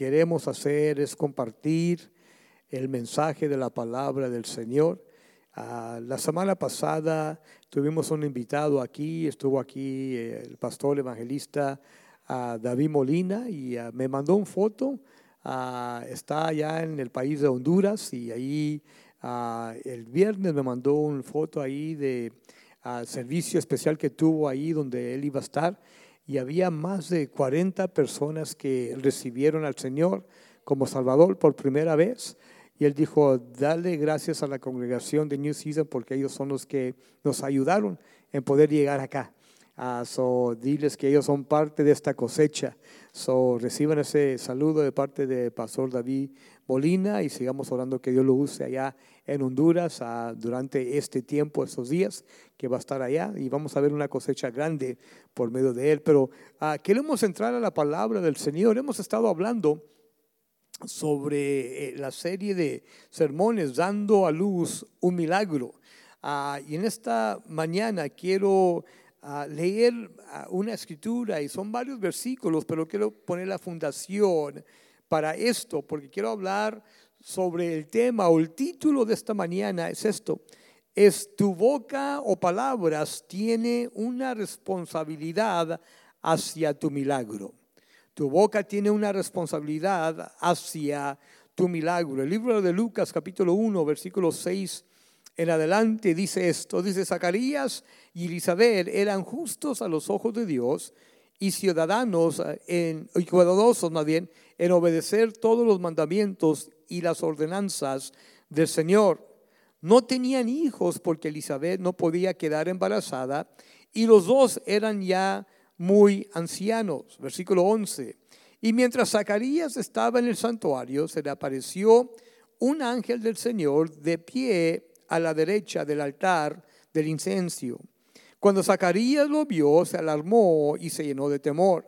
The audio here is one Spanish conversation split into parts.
queremos hacer es compartir el mensaje de la palabra del Señor. Ah, la semana pasada tuvimos un invitado aquí, estuvo aquí eh, el pastor evangelista ah, David Molina y ah, me mandó una foto. está allá en el país de Honduras y ahí el viernes me mandó una foto ahí de servicio especial que tuvo ahí donde él iba a estar y había más de 40 personas que recibieron al Señor como Salvador por primera vez. Y él dijo, dale gracias a la congregación de New Season porque ellos son los que nos ayudaron en poder llegar acá. Uh, so, diles que ellos son parte de esta cosecha. So, reciban ese saludo de parte de Pastor David Molina y sigamos orando que Dios lo use allá en Honduras durante este tiempo, estos días que va a estar allá y vamos a ver una cosecha grande por medio de él. Pero uh, queremos entrar a la palabra del Señor. Hemos estado hablando sobre eh, la serie de sermones dando a luz un milagro. Ah, y en esta mañana quiero ah, leer ah, una escritura y son varios versículos, pero quiero poner la fundación para esto, porque quiero hablar sobre el tema o el título de esta mañana es esto. Es tu boca o palabras tiene una responsabilidad hacia tu milagro. Tu boca tiene una responsabilidad hacia tu milagro. El libro de Lucas capítulo 1, versículo 6 en adelante dice esto. Dice, Zacarías y Elizabeth eran justos a los ojos de Dios y ciudadanos en, y cuidadosos más bien en obedecer todos los mandamientos y las ordenanzas del Señor. No tenían hijos porque Elizabeth no podía quedar embarazada y los dos eran ya muy ancianos. Versículo 11. Y mientras Zacarías estaba en el santuario, se le apareció un ángel del Señor de pie a la derecha del altar del incencio. Cuando Zacarías lo vio, se alarmó y se llenó de temor.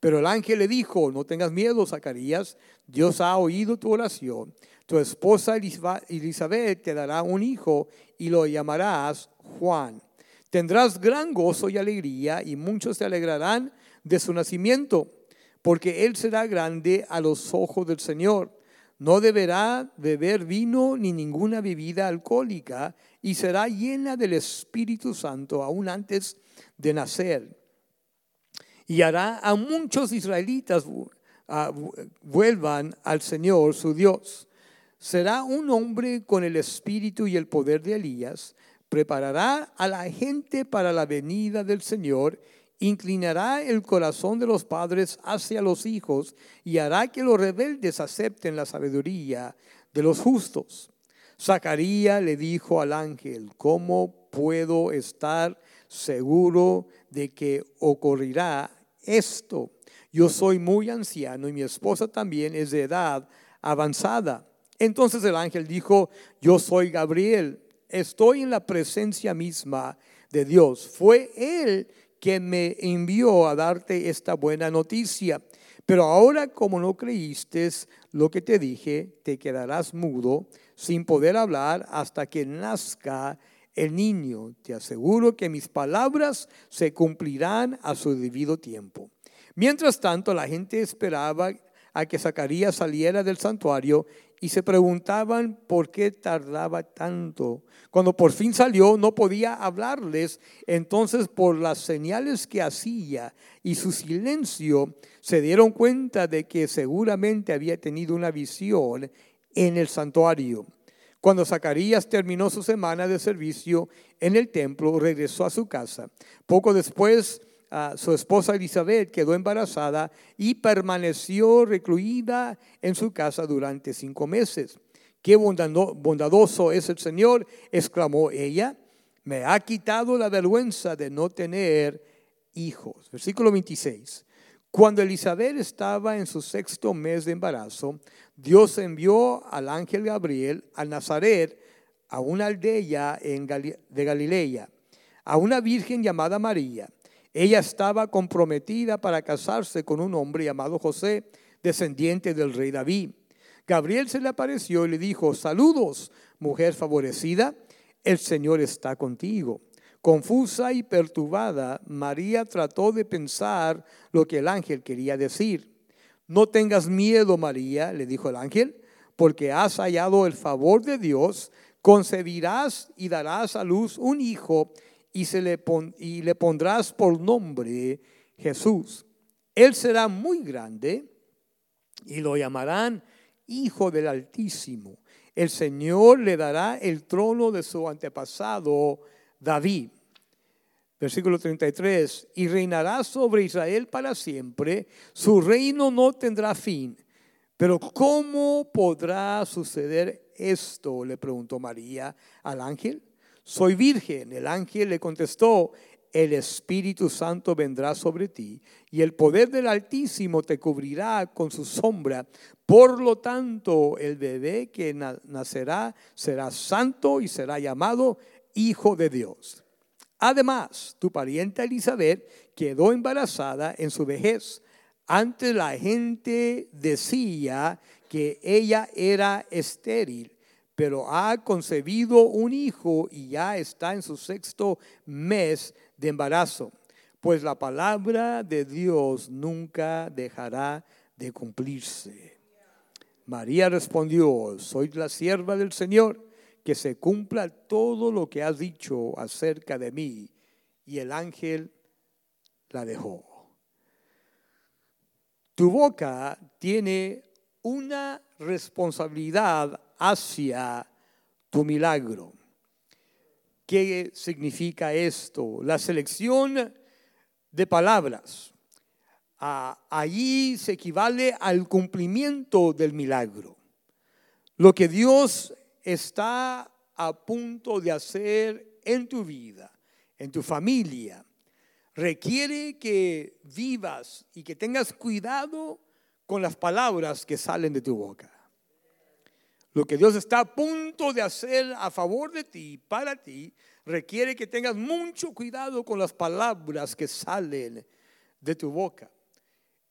Pero el ángel le dijo, no tengas miedo, Zacarías, Dios ha oído tu oración. Tu esposa Elizabeth te dará un hijo y lo llamarás Juan. Tendrás gran gozo y alegría y muchos se alegrarán de su nacimiento, porque él será grande a los ojos del Señor. No deberá beber vino ni ninguna bebida alcohólica y será llena del Espíritu Santo aún antes de nacer. Y hará a muchos israelitas vuelvan al Señor su Dios. Será un hombre con el espíritu y el poder de Elías preparará a la gente para la venida del Señor, inclinará el corazón de los padres hacia los hijos y hará que los rebeldes acepten la sabiduría de los justos. Zacarías le dijo al ángel, ¿cómo puedo estar seguro de que ocurrirá esto? Yo soy muy anciano y mi esposa también es de edad avanzada. Entonces el ángel dijo, yo soy Gabriel estoy en la presencia misma de Dios. Fue Él quien me envió a darte esta buena noticia. Pero ahora como no creíste lo que te dije, te quedarás mudo sin poder hablar hasta que nazca el niño. Te aseguro que mis palabras se cumplirán a su debido tiempo. Mientras tanto, la gente esperaba a que Zacarías saliera del santuario y se preguntaban por qué tardaba tanto. Cuando por fin salió, no podía hablarles. Entonces, por las señales que hacía y su silencio, se dieron cuenta de que seguramente había tenido una visión en el santuario. Cuando Zacarías terminó su semana de servicio en el templo, regresó a su casa. Poco después, su esposa Elizabeth quedó embarazada y permaneció recluida en su casa durante cinco meses. Qué bondadoso es el Señor, exclamó ella. Me ha quitado la vergüenza de no tener hijos. Versículo 26. Cuando Elizabeth estaba en su sexto mes de embarazo, Dios envió al ángel Gabriel a Nazaret, a una aldea de Galilea, a una virgen llamada María ella estaba comprometida para casarse con un hombre llamado José, descendiente del rey David. Gabriel se le apareció y le dijo, saludos, mujer favorecida, el Señor está contigo. Confusa y perturbada, María trató de pensar lo que el ángel quería decir. No tengas miedo, María, le dijo el ángel, porque has hallado el favor de Dios, concebirás y darás a luz un hijo y, se le, y le pondrás por nombre Jesús. Él será muy grande y lo llamarán Hijo del Altísimo. El Señor le dará el trono de su antepasado David. Versículo 33, y reinará sobre Israel para siempre, su reino no tendrá fin. Pero ¿cómo podrá suceder esto? le preguntó María al ángel. Soy virgen. El ángel le contestó, el Espíritu Santo vendrá sobre ti y el poder del Altísimo te cubrirá con su sombra. Por lo tanto, el bebé que nacerá será santo y será llamado Hijo de Dios. Además, tu parienta Elizabeth quedó embarazada en su vejez. Antes la gente decía que ella era estéril pero ha concebido un hijo y ya está en su sexto mes de embarazo, pues la palabra de Dios nunca dejará de cumplirse. María respondió, soy la sierva del Señor, que se cumpla todo lo que has dicho acerca de mí. Y el ángel la dejó. Tu boca tiene una responsabilidad hacia tu milagro. ¿Qué significa esto? La selección de palabras. allí se equivale al cumplimiento del milagro. Lo que Dios está a punto de hacer en tu vida, en tu familia, requiere que vivas y que tengas cuidado con las palabras que salen de tu boca. Lo que Dios está a punto de hacer a favor de ti, para ti, requiere que tengas mucho cuidado con las palabras que salen de tu boca.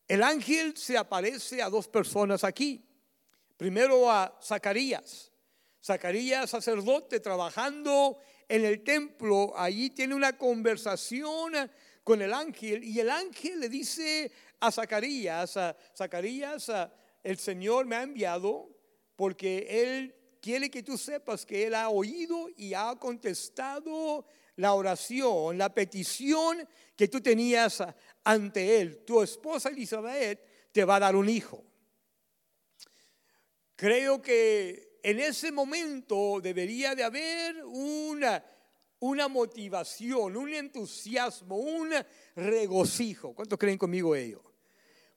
El ángel se aparece a dos personas aquí. Primero a Zacarías. Zacarías, sacerdote, trabajando en el templo, allí tiene una conversación con el ángel y el ángel le dice a Zacarías, a Zacarías, el Señor me ha enviado porque Él quiere que tú sepas que Él ha oído y ha contestado la oración, la petición que tú tenías ante Él. Tu esposa Elizabeth te va a dar un hijo. Creo que en ese momento debería de haber una, una motivación, un entusiasmo, un regocijo. ¿Cuántos creen conmigo ello?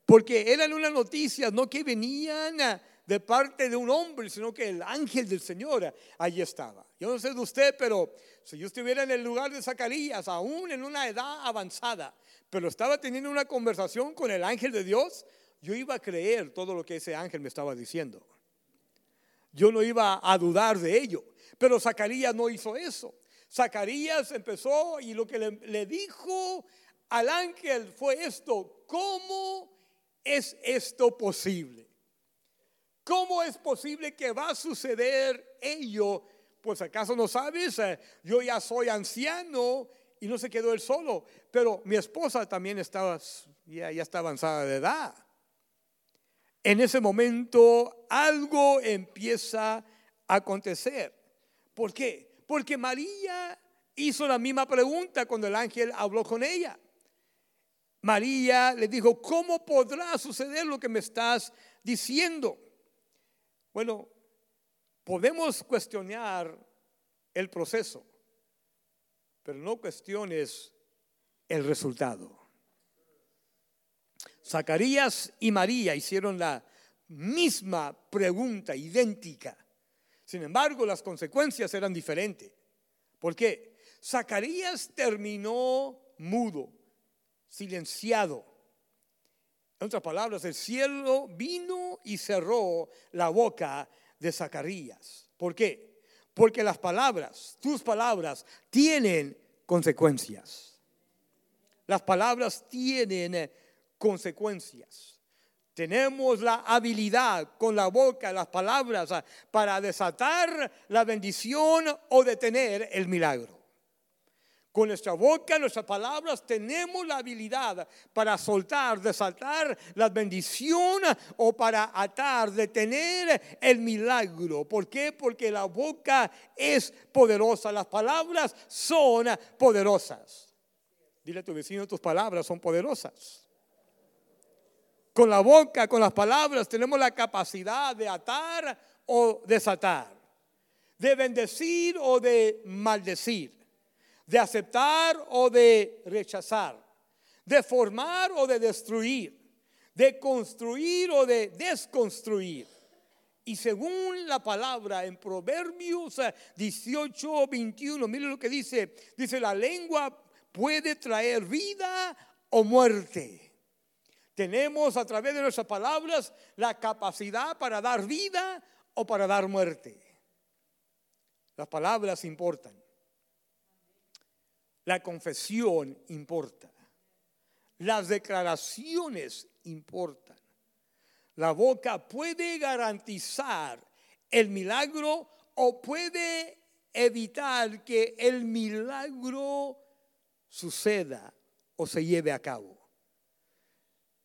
Porque eran unas noticias, no que venían a de parte de un hombre, sino que el ángel del Señor allí estaba. Yo no sé de usted, pero si yo estuviera en el lugar de Zacarías, aún en una edad avanzada, pero estaba teniendo una conversación con el ángel de Dios, yo iba a creer todo lo que ese ángel me estaba diciendo. Yo no iba a dudar de ello, pero Zacarías no hizo eso. Zacarías empezó y lo que le, le dijo al ángel fue esto, ¿cómo es esto posible? ¿Cómo es posible que va a suceder ello? Pues acaso no sabes, eh, yo ya soy anciano y no se quedó él solo, pero mi esposa también estaba, ya, ya está avanzada de edad. En ese momento algo empieza a acontecer. ¿Por qué? Porque María hizo la misma pregunta cuando el ángel habló con ella. María le dijo, ¿cómo podrá suceder lo que me estás diciendo? Bueno, podemos cuestionar el proceso, pero no cuestiones el resultado. Zacarías y María hicieron la misma pregunta, idéntica. Sin embargo, las consecuencias eran diferentes. ¿Por qué? Zacarías terminó mudo, silenciado. En otras palabras, el cielo vino y cerró la boca de Zacarías. ¿Por qué? Porque las palabras, tus palabras, tienen consecuencias. Las palabras tienen consecuencias. Tenemos la habilidad con la boca, las palabras, para desatar la bendición o detener el milagro. Con nuestra boca, nuestras palabras, tenemos la habilidad para soltar, desatar la bendición o para atar, detener el milagro. ¿Por qué? Porque la boca es poderosa, las palabras son poderosas. Dile a tu vecino, tus palabras son poderosas. Con la boca, con las palabras, tenemos la capacidad de atar o desatar, de bendecir o de maldecir de aceptar o de rechazar, de formar o de destruir, de construir o de desconstruir. Y según la palabra en Proverbios 18, 21, mire lo que dice, dice la lengua puede traer vida o muerte. Tenemos a través de nuestras palabras la capacidad para dar vida o para dar muerte. Las palabras importan. La confesión importa. Las declaraciones importan. La boca puede garantizar el milagro o puede evitar que el milagro suceda o se lleve a cabo.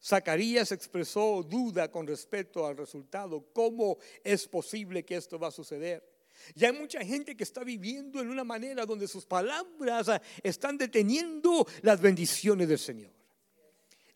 Zacarías expresó duda con respecto al resultado. ¿Cómo es posible que esto va a suceder? Y hay mucha gente que está viviendo en una manera donde sus palabras ah, están deteniendo las bendiciones del Señor.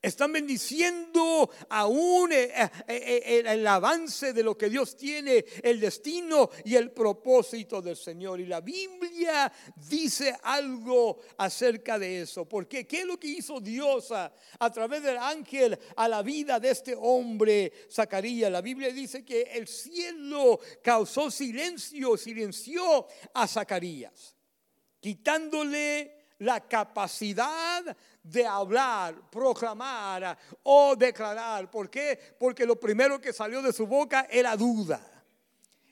Están bendiciendo aún eh, eh, eh, el avance de lo que Dios tiene, el destino y el propósito del Señor. Y la Biblia dice algo acerca de eso. Porque ¿qué es lo que hizo Dios a, a través del ángel a la vida de este hombre, Zacarías? La Biblia dice que el cielo causó silencio, silenció a Zacarías, quitándole la capacidad de hablar, proclamar o declarar. ¿Por qué? Porque lo primero que salió de su boca era duda.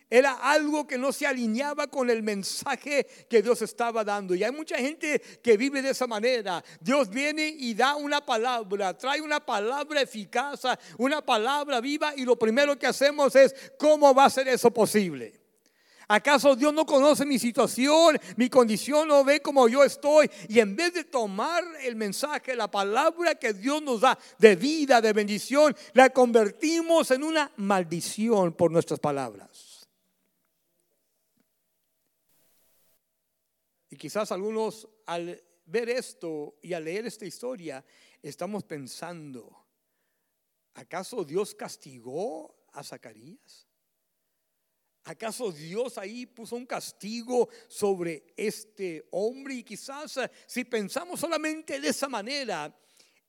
Era algo que no se alineaba con el mensaje que Dios estaba dando. Y hay mucha gente que vive de esa manera. Dios viene y da una palabra, trae una palabra eficaz, una palabra viva y lo primero que hacemos es, ¿cómo va a ser eso posible? ¿Acaso Dios no conoce mi situación, mi condición, no ve como yo estoy? Y en vez de tomar el mensaje, la palabra que Dios nos da de vida, de bendición, la convertimos en una maldición por nuestras palabras. Y quizás algunos al ver esto y al leer esta historia, estamos pensando, ¿acaso Dios castigó a Zacarías? ¿Acaso Dios ahí puso un castigo sobre este hombre? Y quizás eh, si pensamos solamente de esa manera,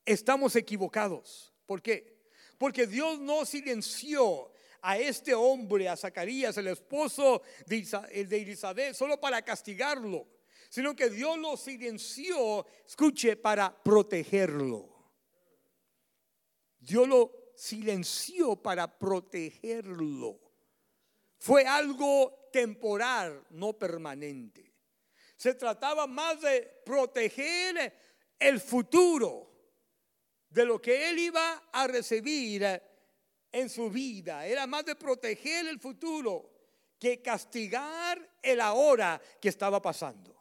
estamos equivocados. ¿Por qué? Porque Dios no silenció a este hombre, a Zacarías, el esposo de Elizabeth, solo para castigarlo, sino que Dios lo silenció, escuche, para protegerlo. Dios lo silenció para protegerlo fue algo temporal, no permanente. Se trataba más de proteger el futuro de lo que él iba a recibir en su vida. Era más de proteger el futuro que castigar el ahora que estaba pasando.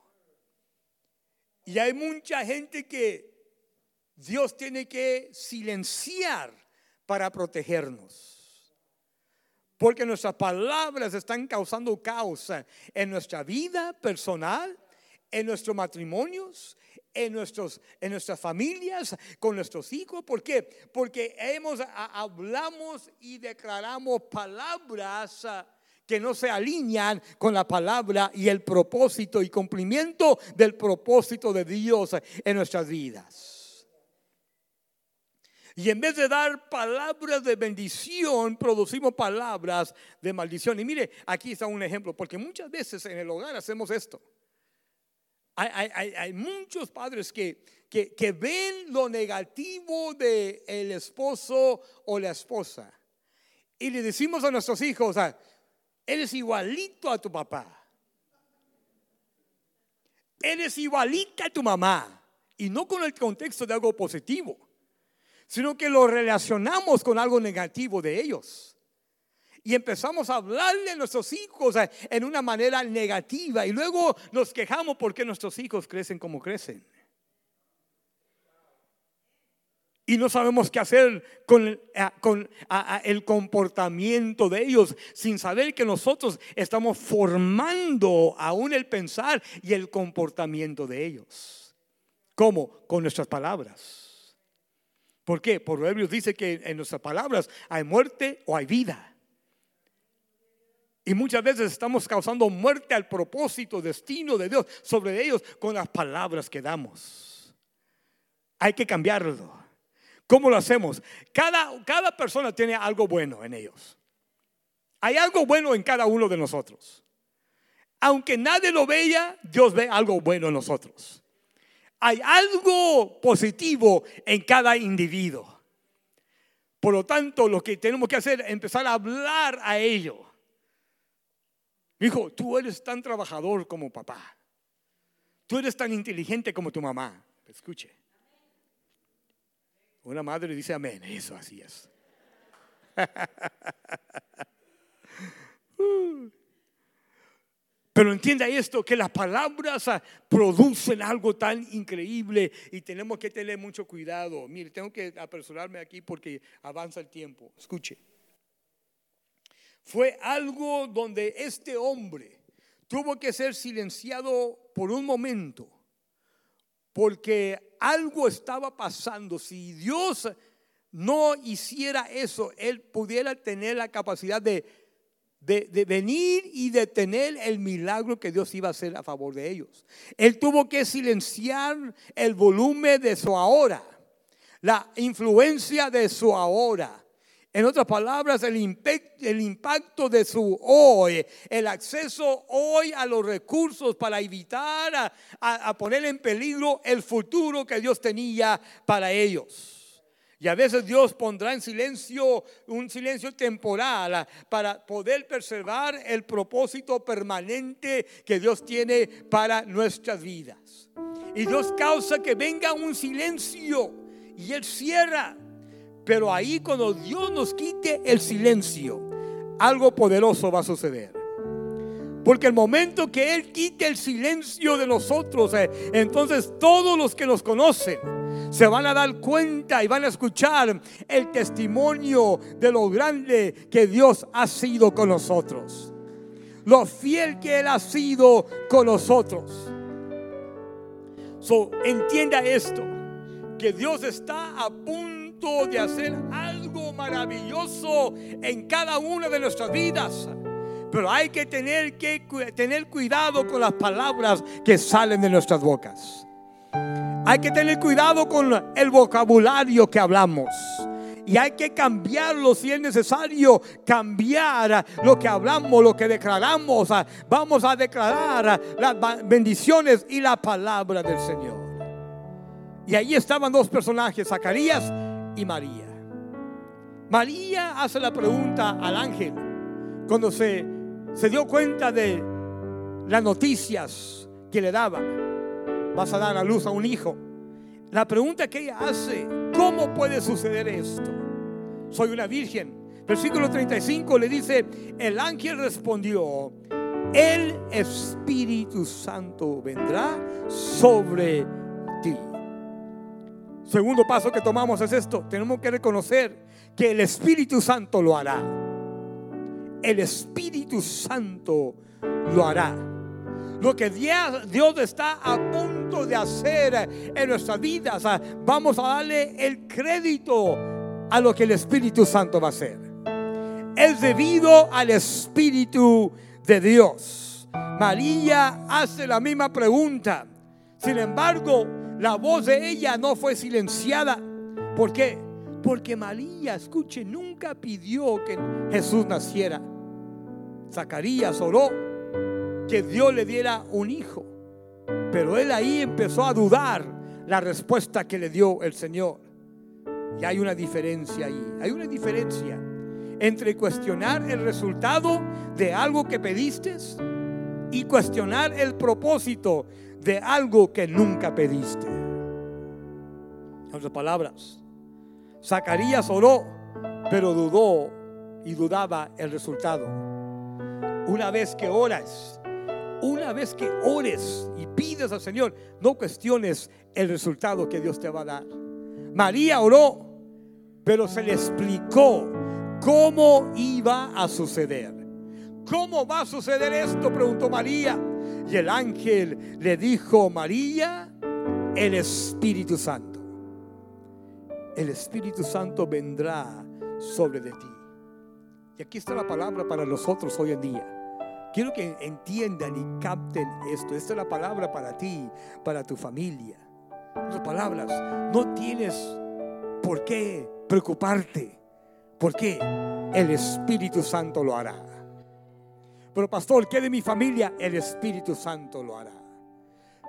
Y hay mucha gente que Dios tiene que silenciar para protegernos. Porque nuestras palabras están causando caos en nuestra vida personal, en nuestros matrimonios, en, nuestros, en nuestras familias, con nuestros hijos. ¿Por qué? Porque hemos, hablamos y declaramos palabras ah, que no se alinean con la palabra y el propósito y cumplimiento del propósito de Dios en nuestras vidas. Y en vez de dar palabras de bendición, producimos palabras de maldición. Y mire, aquí está un ejemplo, porque muchas veces en el hogar hacemos esto. Hay, muchos padres que, que, ven lo negativo del el esposo o la esposa. Y le decimos a nuestros hijos, eres igualito a tu papá. Eres igualita a tu mamá. Y no con el contexto de algo positivo sino que lo relacionamos con algo negativo de ellos. Y empezamos a hablarle a nuestros hijos eh, en una manera negativa y luego nos quejamos porque nuestros hijos crecen como crecen. y no sabemos qué hacer con, eh, el comportamiento de ellos sin saber que nosotros estamos formando aún el pensar y el comportamiento de ellos. ¿Cómo? Con nuestras palabras. ¿Por qué? Proverbios dice que en nuestras palabras hay muerte o hay vida. Y muchas veces estamos causando muerte al propósito, destino de Dios sobre ellos con las palabras que damos. Hay que cambiarlo. ¿Cómo lo hacemos? Cada, cada persona tiene algo bueno en ellos. Hay algo bueno en cada uno de nosotros. Aunque nadie lo vea, Dios ve algo bueno en nosotros. Hay algo positivo en cada individuo. Por lo tanto, lo que tenemos que hacer es empezar a hablar a ellos. Hijo, tú eres tan trabajador como papá. Tú eres tan inteligente como tu mamá. Escuche. Una madre dice amén, eso así es. Pero entienda esto, que las palabras ah, producen algo tan increíble y tenemos que tener mucho cuidado. Mire, tengo que apresurarme aquí porque avanza el tiempo. Escuche. Fue algo donde este hombre tuvo que ser silenciado por un momento porque algo estaba pasando. Si Dios no hiciera eso, Él pudiera tener la capacidad de, de, venir y detener el milagro que Dios iba a hacer a favor de ellos. Él tuvo que silenciar el volumen de su ahora, la influencia de su ahora. En otras palabras, el, impacto de su hoy, el acceso hoy a los recursos para evitar a, poner en peligro el futuro que Dios tenía para ellos. Y a veces Dios pondrá en silencio un silencio temporal para poder preservar el propósito permanente que Dios tiene para nuestras vidas. Y Dios causa que venga un silencio y Él cierra pero ahí cuando Dios nos quite el silencio, algo poderoso va a suceder. Porque el momento que Él quite el silencio de nosotros, eh, entonces todos los que nos conocen se van a dar cuenta y van a escuchar el testimonio de lo grande que Dios ha sido con nosotros. Lo fiel que Él ha sido con nosotros. So, entienda esto, que Dios está a punto de hacer algo maravilloso en cada una de nuestras vidas. Pero hay que tener que tener cuidado con las palabras que salen de nuestras bocas. Hay que tener cuidado con el vocabulario que hablamos. Y hay que cambiarlo si es necesario, cambiar lo que hablamos, lo que declaramos. Vamos a declarar las bendiciones y la palabra del Señor. Y ahí estaban dos personajes, Zacarías y María. María hace la pregunta al ángel cuando se, se dio cuenta de las noticias que le daba. Vas a dar a luz a un hijo. La pregunta que ella hace, ¿cómo puede suceder esto? Soy una virgen. Versículo 35 le dice, el ángel respondió, el Espíritu Santo vendrá sobre ti. Segundo paso que tomamos es esto. Tenemos que reconocer que el Espíritu Santo lo hará. El Espíritu Santo lo hará. Lo que Dios está a punto de hacer en nuestras vidas, ah, vamos a darle el crédito a lo que el Espíritu Santo va a hacer. Es debido al Espíritu de Dios. María hace la misma pregunta. Sin embargo, la voz de ella no fue silenciada. ¿Por qué? Porque María, escuche, nunca pidió que Jesús naciera. Zacarías oró que Dios le diera un hijo. Pero él ahí empezó a dudar la respuesta que le dio el Señor. Y hay una diferencia ahí. Hay una diferencia entre cuestionar el resultado de algo que pediste y cuestionar el propósito de algo que nunca pediste. En otras palabras, Zacarías oró, pero dudó y dudaba el resultado. Una vez que oras, una vez que ores y pides al Señor, no cuestiones el resultado que Dios te va a dar. María oró, pero se le explicó cómo iba a suceder. ¿Cómo va a suceder esto? Preguntó María. Y el ángel le dijo, María, el Espíritu Santo. El Espíritu Santo vendrá sobre de ti. Y aquí está la palabra para nosotros hoy en día. Quiero que entiendan y capten esto. Esta es la palabra para ti, para tu familia. Las palabras, no tienes por qué preocuparte. Porque el Espíritu Santo lo hará. Pero pastor, ¿qué de mi familia? El Espíritu Santo lo hará.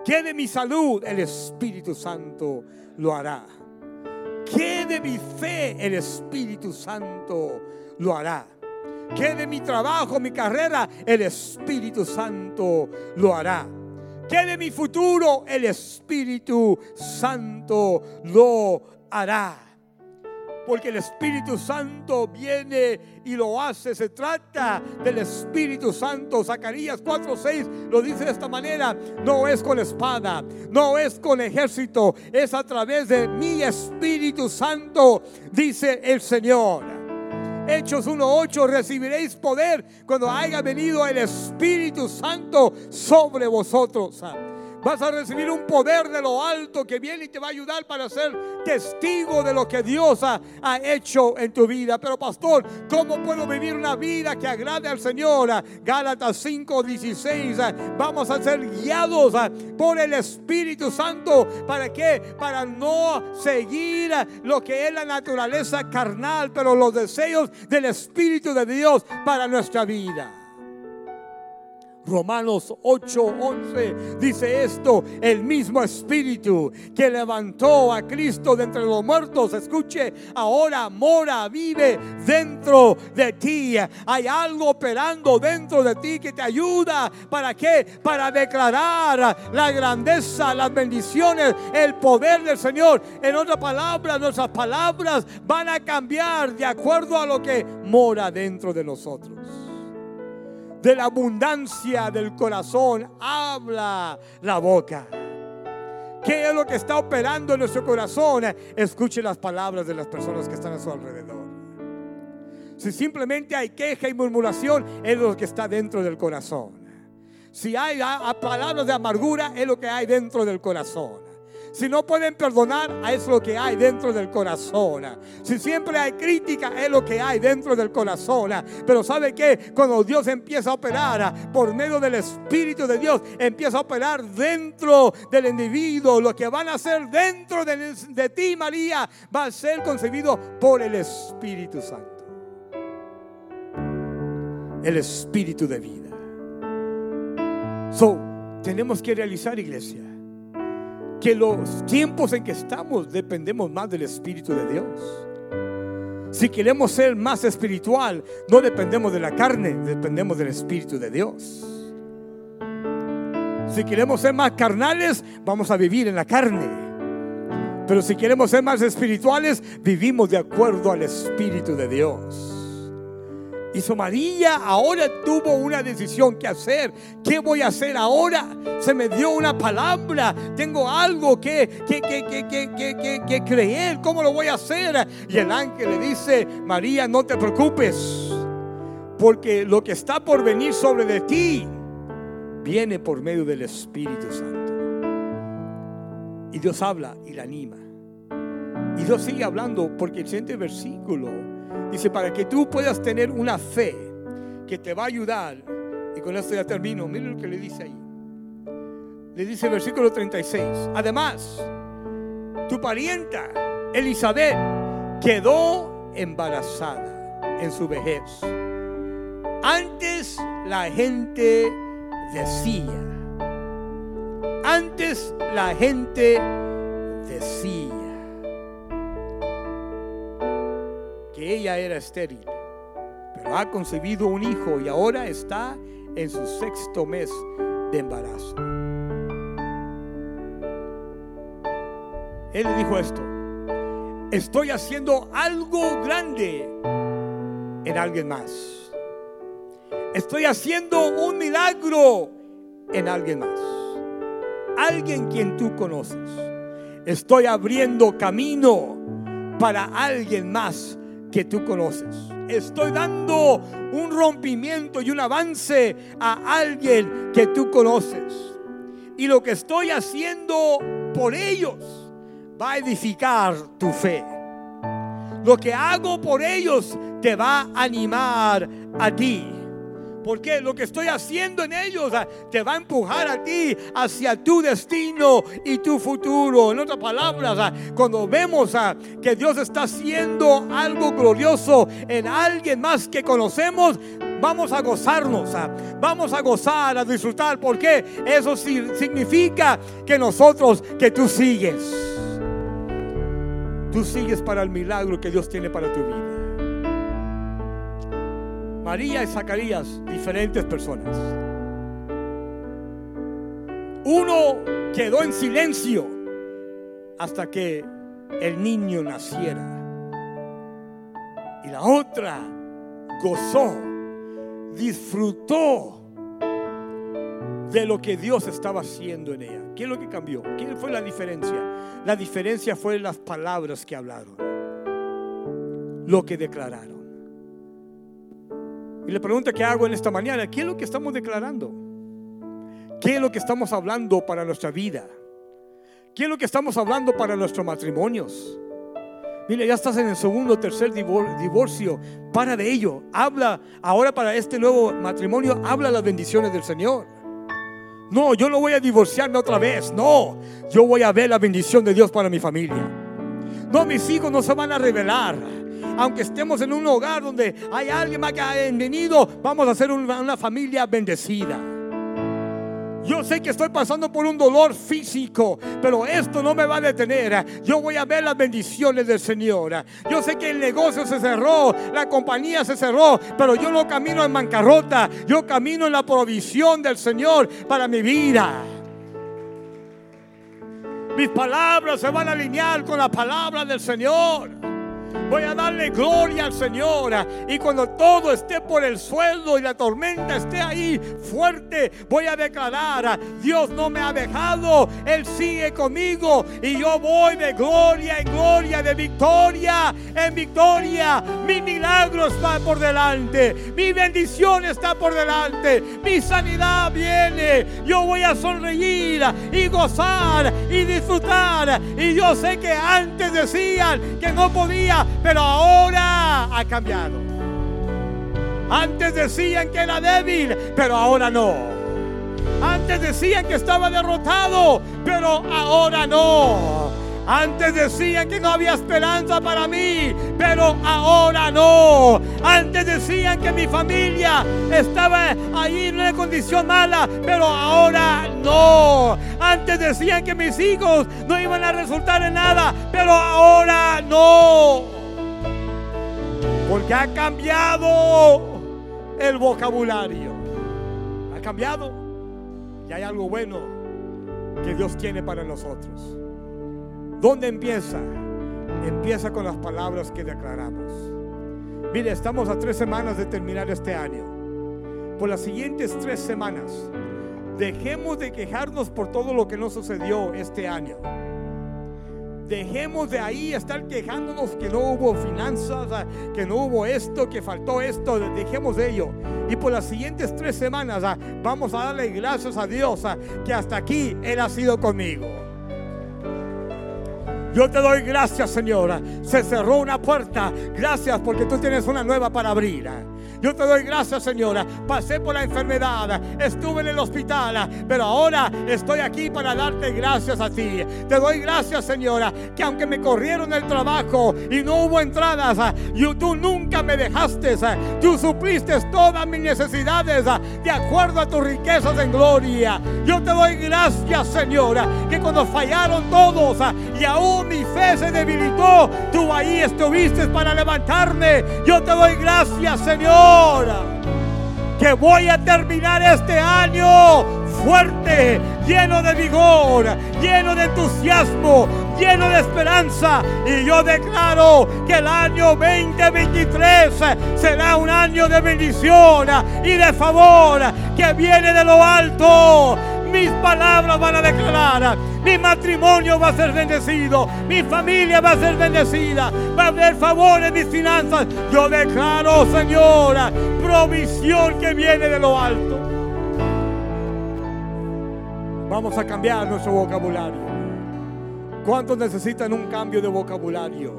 ¿Qué de mi salud? El Espíritu Santo lo hará. ¿Qué de mi fe? El Espíritu Santo lo hará. ¿Qué de mi trabajo, mi carrera? El Espíritu Santo lo hará. ¿Qué de mi futuro? El Espíritu Santo lo hará. Porque el Espíritu Santo viene y lo hace. Se trata del Espíritu Santo. Zacarías 4:6 lo dice de esta manera. No es con espada, no es con ejército, es a través de mi Espíritu Santo, dice el Señor. Hechos 1.8, recibiréis poder cuando haya venido el Espíritu Santo sobre vosotros. Vas a recibir un poder de lo alto que viene y te va a ayudar para ser testigo de lo que Dios ha, hecho en tu vida. Pero pastor, ¿cómo puedo vivir una vida que agrade al Señor? Gálatas 5:16. Vamos a ser guiados por el Espíritu Santo. ¿Para qué? Para no seguir lo que es la naturaleza carnal, pero los deseos del Espíritu de Dios para nuestra vida. Romanos 8:11 dice esto, el mismo espíritu que levantó a Cristo de entre los muertos, escuche, ahora mora, vive dentro de ti. Hay algo operando dentro de ti que te ayuda, ¿para qué? Para declarar la grandeza, las bendiciones, el poder del Señor. En otras palabras, nuestras palabras van a cambiar de acuerdo a lo que mora dentro de nosotros de la abundancia del corazón habla la boca. ¿Qué es lo que está operando en nuestro corazón? Escuche las palabras de las personas que están a su alrededor. Si simplemente hay queja y murmuración, es lo que está dentro del corazón. Si hay palabras de amargura, es lo que hay dentro del corazón. Si no pueden perdonar, es lo que hay dentro del corazón. Si siempre hay crítica, es lo que hay dentro del corazón. Pero ¿sabe que Cuando Dios empieza a operar por medio del Espíritu de Dios, empieza a operar dentro del individuo. Lo que van a hacer dentro de, de ti, María, va a ser concebido por el Espíritu Santo. El Espíritu de vida. So, tenemos que realizar, iglesia que los tiempos en que estamos dependemos más del Espíritu de Dios. Si queremos ser más espiritual, no dependemos de la carne, dependemos del Espíritu de Dios. Si queremos ser más carnales, vamos a vivir en la carne. Pero si queremos ser más espirituales, vivimos de acuerdo al Espíritu de Dios. Su María ahora tuvo una decisión que hacer. ¿Qué voy a hacer ahora? Se me dio una palabra. Tengo algo que, que, que, que, creer. ¿Cómo lo voy a hacer? Y el ángel le dice, María, no te preocupes. Porque lo que está por venir sobre de ti viene por medio del Espíritu Santo. Y Dios habla y la anima. Y Dios sigue hablando porque el siguiente versículo Dice, para que tú puedas tener una fe que te va a ayudar. Y con esto ya termino. Miren lo que le dice ahí. Le dice el versículo 36. Además, tu parienta Elizabeth quedó embarazada en su vejez. Antes la gente decía. Antes la gente decía. Ella era estéril, pero ha concebido un hijo y ahora está en su sexto mes de embarazo. Él dijo esto, estoy haciendo algo grande en alguien más. Estoy haciendo un milagro en alguien más. Alguien quien tú conoces. Estoy abriendo camino para alguien más que tú conoces. Estoy dando un rompimiento y un avance a alguien que tú conoces. Y lo que estoy haciendo por ellos va a edificar tu fe. Lo que hago por ellos te va a animar a ti. Porque lo que estoy haciendo en ellos ah, te va a empujar a ti hacia tu destino y tu futuro. En otras palabras, ah, cuando vemos ah, que Dios está haciendo algo glorioso en alguien más que conocemos, vamos a gozarnos, vamos a gozar, a disfrutar, porque eso significa que nosotros, que tú sigues. Tú sigues para el milagro que Dios tiene para tu vida. María y Zacarías, diferentes personas. Uno quedó en silencio hasta que el niño naciera. Y la otra gozó, disfrutó de lo que Dios estaba haciendo en ella. ¿Qué es lo que cambió? ¿Qué fue la diferencia? La diferencia fue las palabras que hablaron, lo que declararon. Y la pregunta que hago en esta mañana, ¿qué es lo que estamos declarando? ¿Qué es lo que estamos hablando para nuestra vida? ¿Qué es lo que estamos hablando para nuestros matrimonios? Mira, ya estás en el segundo o tercer divorcio. Para de ello. Habla ahora para este nuevo matrimonio. Habla las bendiciones del Señor. No, yo no voy a divorciarme otra vez. No, yo voy a ver la bendición de Dios para mi familia. No, mis hijos no se van a revelar. Aunque estemos en un hogar donde hay alguien más que ha venido, vamos a ser una familia bendecida. Yo sé que estoy pasando por un dolor físico, pero esto no me va a detener. Yo voy a ver las bendiciones del Señor. Yo sé que el negocio se cerró, la compañía se cerró, pero yo no camino en bancarrota. Yo camino en la provisión del Señor para mi vida. Mis palabras se van a alinear con la palabra del Señor. Voy a darle gloria al Señor. Y cuando todo esté por el suelo y la tormenta esté ahí fuerte, voy a declarar, Dios no me ha dejado, Él sigue conmigo y yo voy de gloria en gloria, de victoria en victoria. Mi milagro está por delante, mi bendición está por delante, mi sanidad viene. Yo voy a sonreír y gozar y disfrutar. Y yo sé que antes decían que no podía pero ahora ha cambiado. Antes decían que era débil, pero ahora no. Antes decían que estaba derrotado, pero ahora no. Antes decían que no había esperanza para mí, pero ahora no. Antes decían que mi familia estaba ahí en una condición mala, pero ahora no. Antes decían que mis hijos no iban a resultar en nada, pero ahora no. Porque ha cambiado el vocabulario. Ha cambiado. Y hay algo bueno que Dios tiene para nosotros. ¿Dónde empieza? Empieza con las palabras que declaramos. Mire, estamos a tres semanas de terminar este año. Por las siguientes tres semanas, dejemos de quejarnos por todo lo que nos sucedió este año. Dejemos de ahí estar quejándonos que no hubo finanzas, ah, que no hubo esto, que faltó esto. Dejemos de ello. Y por las siguientes tres semanas ah, vamos a darle gracias a Dios ah, que hasta aquí Él ha sido conmigo. Yo te doy gracias, Señora. Se cerró una puerta. Gracias porque tú tienes una nueva para abrir. Yo te doy gracias, Señora. Pasé por la enfermedad, estuve en el hospital, pero ahora estoy aquí para darte gracias a ti. Te doy gracias, Señora, que aunque me corrieron del trabajo y no hubo entradas, tú nunca me dejaste. Tú supliste todas mis necesidades de acuerdo a tus riquezas en gloria. Yo te doy gracias, Señora, que cuando fallaron todos y aún mi fe se debilitó, tú ahí estuviste para levantarme. Yo te doy gracias, Señor que voy a terminar este año fuerte, lleno de vigor, lleno de entusiasmo. lleno de esperanza. Y yo declaro que el año 2023 será un año de bendición y de favor que viene de lo alto. Mis palabras van a declarar. Mi matrimonio va a ser bendecido. Mi familia va a ser bendecida. Va a haber favor en mis finanzas. Yo declaro, Señora, provisión que viene de lo alto. Vamos a cambiar nuestro vocabulario. ¿Cuántos necesitan un cambio de vocabulario?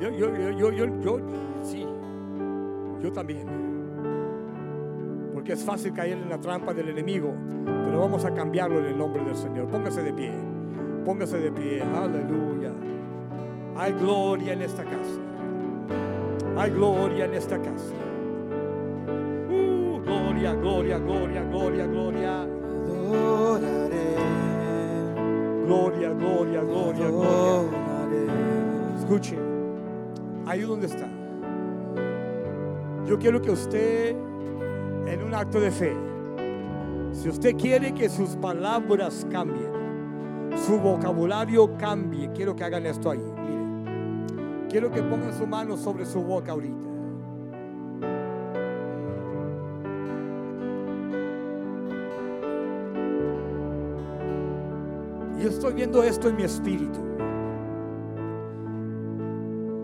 Yo, yo, yo, yo, yo, sí, yo también. Porque es fácil caer en la trampa del enemigo, pero vamos a cambiarlo en el nombre del Señor. Póngase de pie, póngase de pie, aleluya. Hay gloria en esta casa. Hay gloria en esta casa. Uh, gloria, gloria, gloria, gloria, gloria. Gloria, gloria, gloria, gloria. Escuche, ahí donde está. Yo quiero que usted, en un acto de fe, si usted quiere que sus palabras cambien, su vocabulario cambie, quiero que hagan esto ahí. Mire, quiero que pongan su mano sobre su boca ahorita. Yo estoy viendo esto en mi espíritu.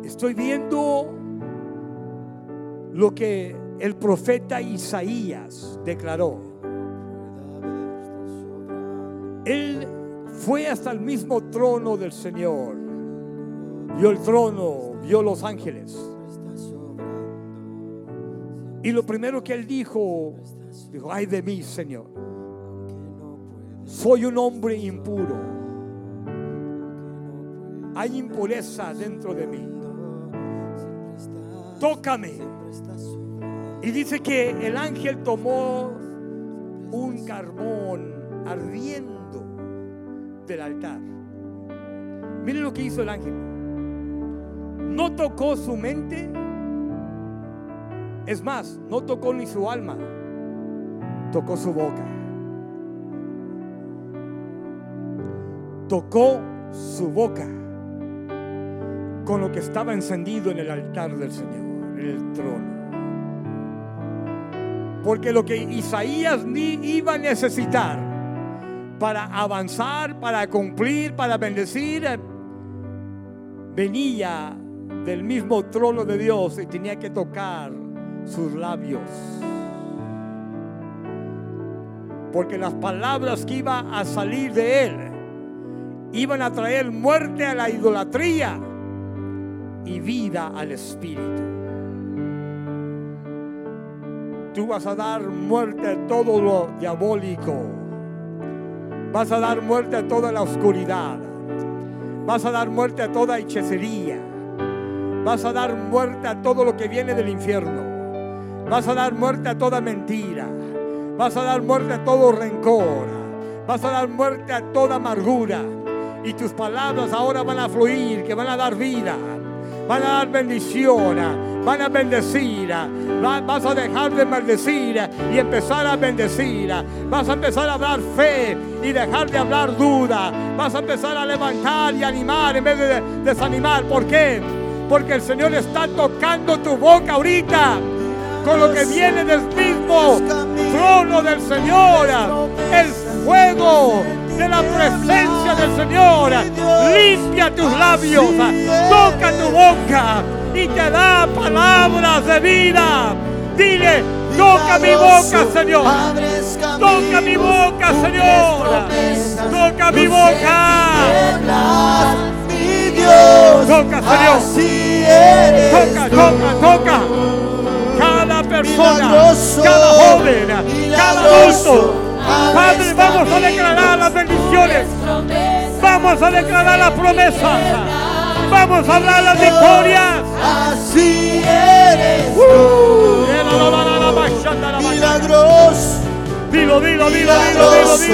Estoy viendo lo que el profeta Isaías declaró. Él fue hasta el mismo trono del Señor. Vio el trono, vio los ángeles. Y lo primero que él dijo, dijo, ay de mí, Señor. Soy un hombre impuro. Hay impureza dentro de mí. Tócame. Y dice que el ángel tomó un carbón ardiendo del altar. Miren lo que hizo el ángel. No tocó su mente. Es más, no tocó ni su alma. Tocó su boca. tocó su boca con lo que estaba encendido en el altar del Señor, en el trono. Porque lo que Isaías ni iba a necesitar para avanzar, para cumplir, para bendecir, venía del mismo trono de Dios y tenía que tocar sus labios. Porque las palabras que iba a salir de él iban a traer muerte a la idolatría y vida al espíritu. Tú vas a dar muerte a todo lo diabólico. Vas a dar muerte a toda la oscuridad. Vas a dar muerte a toda hechicería. Vas a dar muerte a todo lo que viene del infierno. Vas a dar muerte a toda mentira. Vas a dar muerte a todo rencor. Vas a dar muerte a toda amargura. Y tus palabras ahora van a fluir, que van a dar vida, van a dar bendición, van a bendecir. Vas a dejar de maldecir y empezar a bendecir. Vas a empezar a hablar fe y dejar de hablar duda. Vas a empezar a levantar y animar en vez de desanimar. ¿Por qué? Porque el Señor está tocando tu boca ahorita con lo que viene del mismo trono del Señor. El fuego de la presencia del Señor. Limpia tus labios, toca tu boca y te da palabras de vida. Dile, toca mi boca, Señor. Toca mi boca, Señor. Toca mi boca. Toca, Señor. Toca, toca, toca. Cada persona, cada joven, cada adulto. Padre, vamos a declarar las bendiciones. Vamos a declarar las promesas. Vamos a hablar las victorias. Así eres. Uh, Milagros. Dilo, dilo, dilo, dilo, dilo, dilo.